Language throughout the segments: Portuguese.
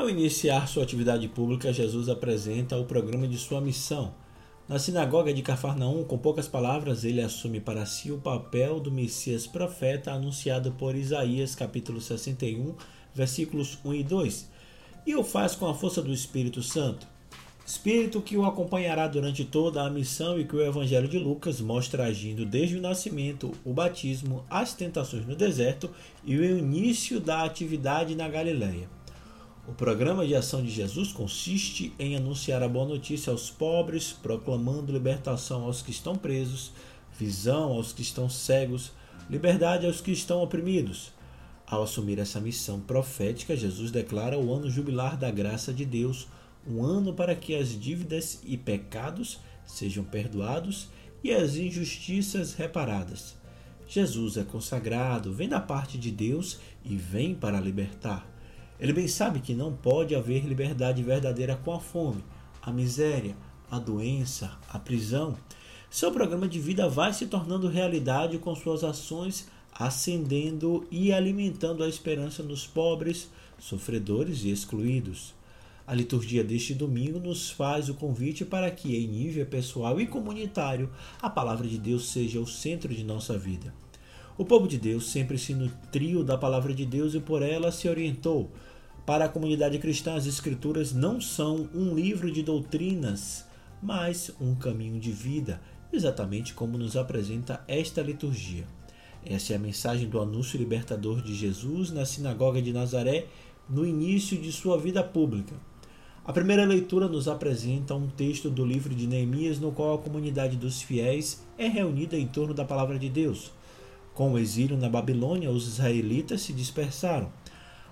Ao iniciar sua atividade pública, Jesus apresenta o programa de sua missão. Na sinagoga de Cafarnaum, com poucas palavras, ele assume para si o papel do Messias profeta anunciado por Isaías, capítulo 61, versículos 1 e 2, e o faz com a força do Espírito Santo. Espírito que o acompanhará durante toda a missão e que o Evangelho de Lucas mostra agindo desde o nascimento, o batismo, as tentações no deserto e o início da atividade na Galileia. O programa de ação de Jesus consiste em anunciar a boa notícia aos pobres, proclamando libertação aos que estão presos, visão aos que estão cegos, liberdade aos que estão oprimidos. Ao assumir essa missão profética, Jesus declara o ano jubilar da graça de Deus, um ano para que as dívidas e pecados sejam perdoados e as injustiças reparadas. Jesus é consagrado, vem da parte de Deus e vem para libertar. Ele bem sabe que não pode haver liberdade verdadeira com a fome, a miséria, a doença, a prisão. Seu programa de vida vai se tornando realidade com suas ações acendendo e alimentando a esperança nos pobres, sofredores e excluídos. A liturgia deste domingo nos faz o convite para que, em nível pessoal e comunitário, a palavra de Deus seja o centro de nossa vida. O povo de Deus sempre se nutriu da palavra de Deus e por ela se orientou. Para a comunidade cristã, as Escrituras não são um livro de doutrinas, mas um caminho de vida, exatamente como nos apresenta esta liturgia. Essa é a mensagem do anúncio libertador de Jesus na sinagoga de Nazaré no início de sua vida pública. A primeira leitura nos apresenta um texto do livro de Neemias no qual a comunidade dos fiéis é reunida em torno da palavra de Deus. Com o exílio na Babilônia, os israelitas se dispersaram.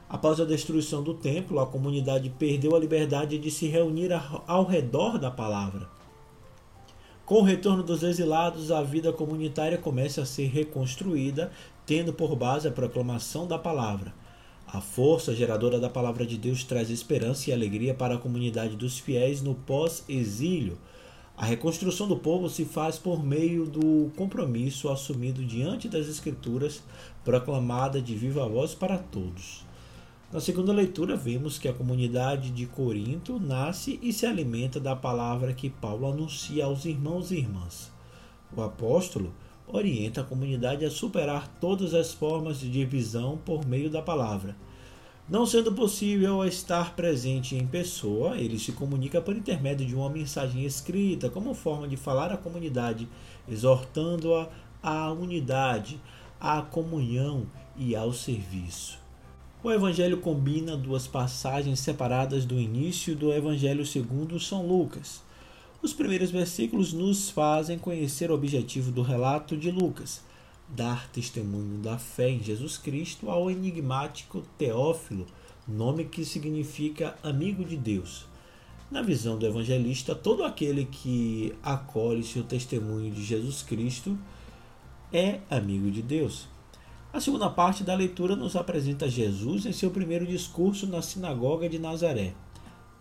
Após a destruição do templo, a comunidade perdeu a liberdade de se reunir ao redor da palavra. Com o retorno dos exilados, a vida comunitária começa a ser reconstruída, tendo por base a proclamação da palavra. A força geradora da palavra de Deus traz esperança e alegria para a comunidade dos fiéis no pós-exílio. A reconstrução do povo se faz por meio do compromisso assumido diante das Escrituras, proclamada de viva voz para todos. Na segunda leitura, vemos que a comunidade de Corinto nasce e se alimenta da palavra que Paulo anuncia aos irmãos e irmãs. O apóstolo orienta a comunidade a superar todas as formas de divisão por meio da palavra. Não sendo possível estar presente em pessoa, ele se comunica por intermédio de uma mensagem escrita, como forma de falar à comunidade, exortando-a à unidade, à comunhão e ao serviço. O Evangelho combina duas passagens separadas do início do Evangelho segundo São Lucas. Os primeiros versículos nos fazem conhecer o objetivo do relato de Lucas, dar testemunho da fé em Jesus Cristo ao enigmático Teófilo, nome que significa amigo de Deus. Na visão do evangelista, todo aquele que acolhe seu testemunho de Jesus Cristo é amigo de Deus. A segunda parte da leitura nos apresenta Jesus em seu primeiro discurso na sinagoga de Nazaré.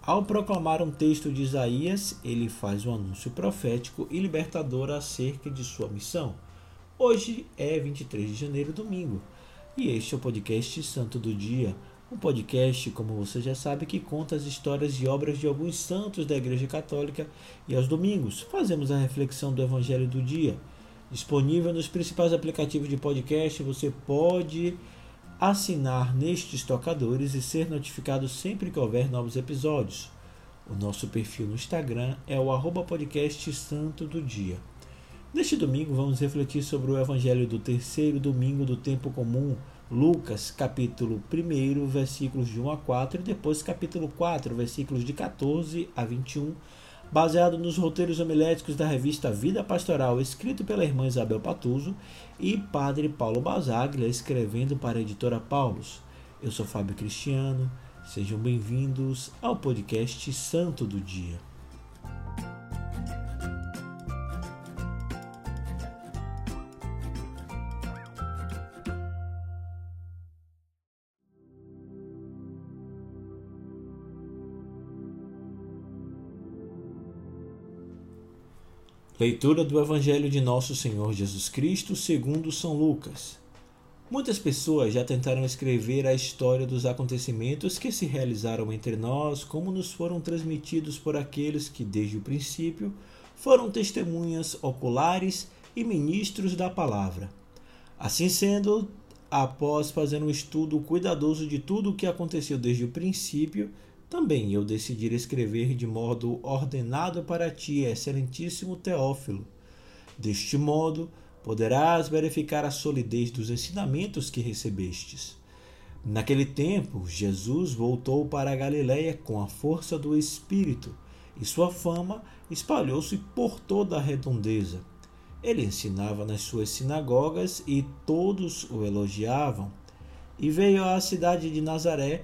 Ao proclamar um texto de Isaías, ele faz um anúncio profético e libertador acerca de sua missão. Hoje é 23 de janeiro, domingo, e este é o podcast Santo do Dia, um podcast, como você já sabe, que conta as histórias e obras de alguns santos da Igreja Católica e aos domingos fazemos a reflexão do Evangelho do dia disponível nos principais aplicativos de podcast. Você pode assinar nestes tocadores e ser notificado sempre que houver novos episódios. O nosso perfil no Instagram é o arroba podcast Santo do Dia. Neste domingo vamos refletir sobre o Evangelho do terceiro domingo do tempo comum, Lucas, capítulo 1, versículos de 1 a 4, e depois capítulo 4, versículos de 14 a 21 baseado nos roteiros homiléticos da revista Vida Pastoral, escrito pela irmã Isabel Patuso, e Padre Paulo Basaglia, escrevendo para a editora Paulus. Eu sou Fábio Cristiano, sejam bem-vindos ao podcast Santo do Dia. Leitura do Evangelho de Nosso Senhor Jesus Cristo segundo São Lucas. Muitas pessoas já tentaram escrever a história dos acontecimentos que se realizaram entre nós, como nos foram transmitidos por aqueles que, desde o princípio, foram testemunhas oculares e ministros da palavra. Assim sendo, após fazer um estudo cuidadoso de tudo o que aconteceu desde o princípio, também eu decidi escrever de modo ordenado para ti, excelentíssimo Teófilo. Deste modo, poderás verificar a solidez dos ensinamentos que recebestes. Naquele tempo, Jesus voltou para a Galiléia com a força do Espírito, e sua fama espalhou-se por toda a redondeza. Ele ensinava nas suas sinagogas e todos o elogiavam. E veio à cidade de Nazaré,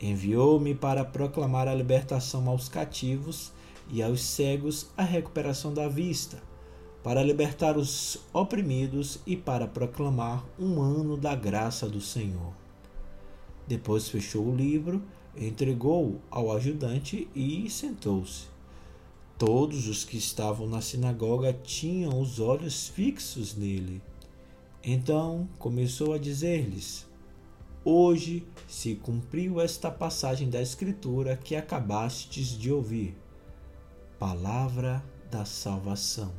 Enviou-me para proclamar a libertação aos cativos e aos cegos a recuperação da vista para libertar os oprimidos e para proclamar um ano da graça do Senhor. Depois fechou o livro, entregou-o ao ajudante e sentou-se. Todos os que estavam na sinagoga tinham os olhos fixos nele. Então começou a dizer-lhes: Hoje se cumpriu esta passagem da Escritura que acabastes de ouvir. Palavra da salvação.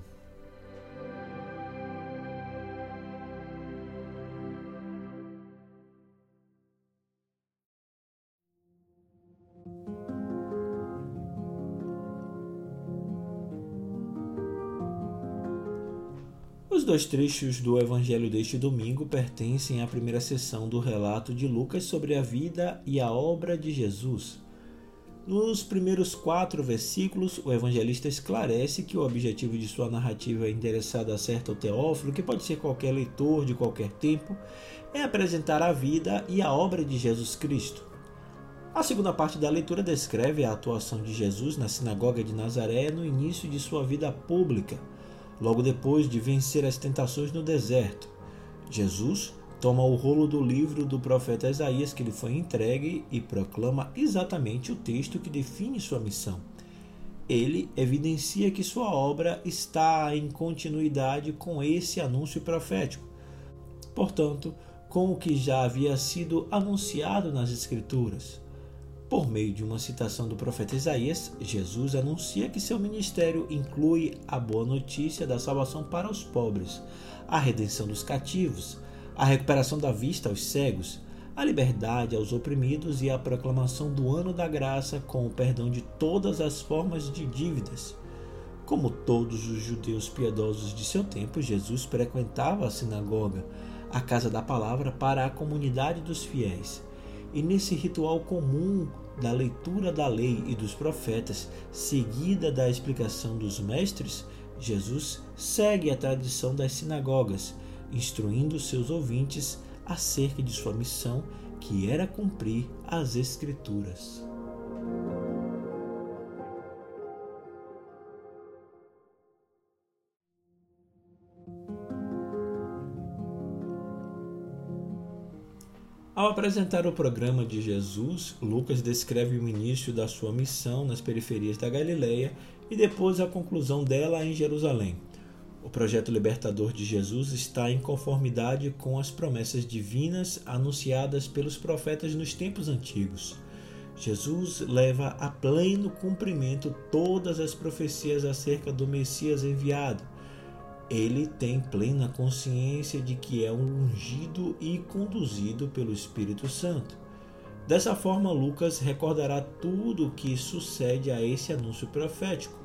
Os dois trechos do Evangelho deste domingo pertencem à primeira sessão do relato de Lucas sobre a vida e a obra de Jesus. Nos primeiros quatro versículos, o evangelista esclarece que o objetivo de sua narrativa endereçado a certo Teófilo, que pode ser qualquer leitor de qualquer tempo, é apresentar a vida e a obra de Jesus Cristo. A segunda parte da leitura descreve a atuação de Jesus na sinagoga de Nazaré no início de sua vida pública logo depois de vencer as tentações no deserto. Jesus toma o rolo do livro do profeta Isaías que lhe foi entregue e proclama exatamente o texto que define sua missão. Ele evidencia que sua obra está em continuidade com esse anúncio profético. Portanto, com o que já havia sido anunciado nas Escrituras. Por meio de uma citação do profeta Isaías, Jesus anuncia que seu ministério inclui a boa notícia da salvação para os pobres, a redenção dos cativos, a recuperação da vista aos cegos, a liberdade aos oprimidos e a proclamação do ano da graça com o perdão de todas as formas de dívidas. Como todos os judeus piedosos de seu tempo, Jesus frequentava a sinagoga, a casa da palavra para a comunidade dos fiéis. E nesse ritual comum da leitura da lei e dos profetas, seguida da explicação dos mestres, Jesus segue a tradição das sinagogas, instruindo seus ouvintes acerca de sua missão, que era cumprir as Escrituras. Ao apresentar o programa de Jesus, Lucas descreve o início da sua missão nas periferias da Galileia e depois a conclusão dela em Jerusalém. O projeto libertador de Jesus está em conformidade com as promessas divinas anunciadas pelos profetas nos tempos antigos. Jesus leva a pleno cumprimento todas as profecias acerca do Messias enviado ele tem plena consciência de que é ungido e conduzido pelo Espírito Santo. Dessa forma, Lucas recordará tudo o que sucede a esse anúncio profético.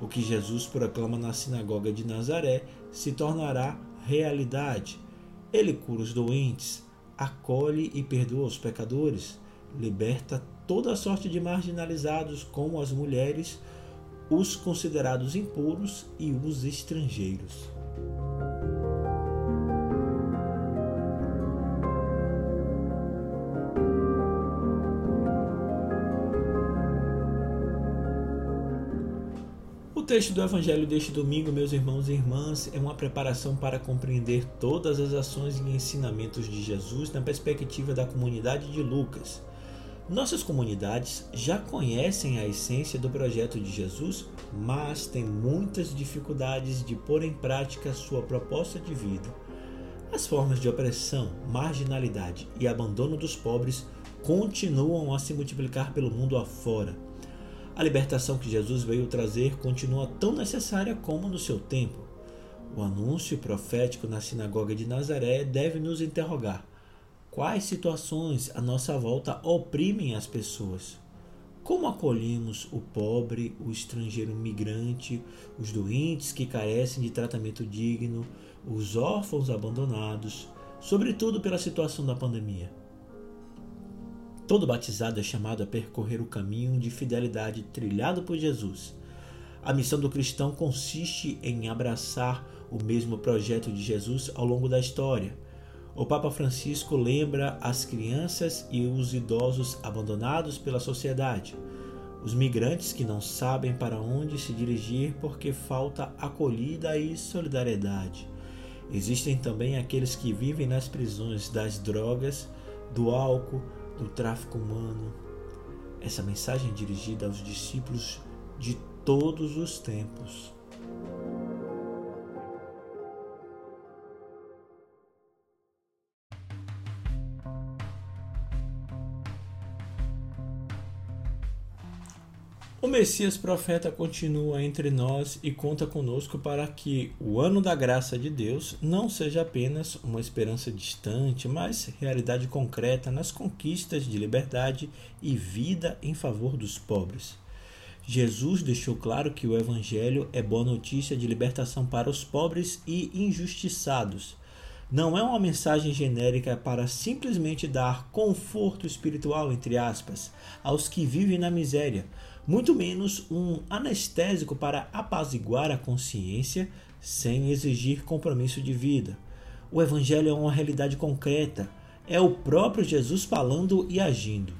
O que Jesus proclama na sinagoga de Nazaré se tornará realidade. Ele cura os doentes, acolhe e perdoa os pecadores, liberta toda sorte de marginalizados, como as mulheres, os considerados impuros e os estrangeiros. O texto do Evangelho deste domingo, meus irmãos e irmãs, é uma preparação para compreender todas as ações e ensinamentos de Jesus na perspectiva da comunidade de Lucas, nossas comunidades já conhecem a essência do projeto de Jesus, mas têm muitas dificuldades de pôr em prática sua proposta de vida. As formas de opressão, marginalidade e abandono dos pobres continuam a se multiplicar pelo mundo afora. A libertação que Jesus veio trazer continua tão necessária como no seu tempo. O anúncio profético na sinagoga de Nazaré deve nos interrogar Quais situações à nossa volta oprimem as pessoas? Como acolhemos o pobre, o estrangeiro migrante, os doentes que carecem de tratamento digno, os órfãos abandonados, sobretudo pela situação da pandemia? Todo batizado é chamado a percorrer o caminho de fidelidade trilhado por Jesus. A missão do cristão consiste em abraçar o mesmo projeto de Jesus ao longo da história o Papa Francisco lembra as crianças e os idosos abandonados pela sociedade, os migrantes que não sabem para onde se dirigir porque falta acolhida e solidariedade. Existem também aqueles que vivem nas prisões das drogas, do álcool, do tráfico humano. Essa mensagem é dirigida aos discípulos de todos os tempos. O Messias profeta continua entre nós e conta conosco para que o ano da graça de Deus não seja apenas uma esperança distante, mas realidade concreta nas conquistas de liberdade e vida em favor dos pobres. Jesus deixou claro que o Evangelho é boa notícia de libertação para os pobres e injustiçados. Não é uma mensagem genérica para simplesmente dar conforto espiritual, entre aspas, aos que vivem na miséria muito menos um anestésico para apaziguar a consciência sem exigir compromisso de vida. O Evangelho é uma realidade concreta, é o próprio Jesus falando e agindo.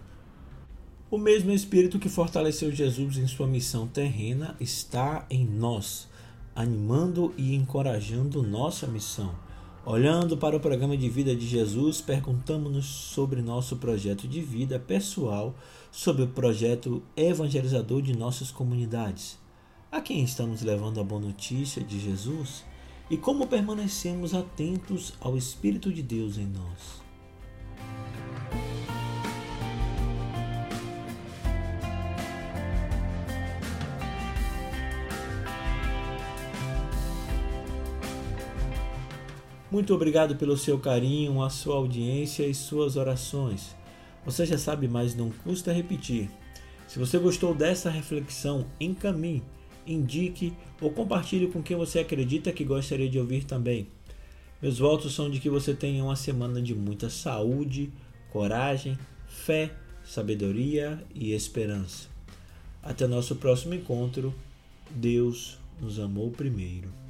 O mesmo Espírito que fortaleceu Jesus em sua missão terrena está em nós, animando e encorajando nossa missão. Olhando para o programa de vida de Jesus, perguntamos-nos sobre nosso projeto de vida pessoal, sobre o projeto evangelizador de nossas comunidades. A quem estamos levando a boa notícia de Jesus? E como permanecemos atentos ao Espírito de Deus em nós? Muito obrigado pelo seu carinho, a sua audiência e suas orações. Você já sabe, mas não custa repetir. Se você gostou dessa reflexão, encaminhe, indique ou compartilhe com quem você acredita que gostaria de ouvir também. Meus votos são de que você tenha uma semana de muita saúde, coragem, fé, sabedoria e esperança. Até nosso próximo encontro. Deus nos amou primeiro.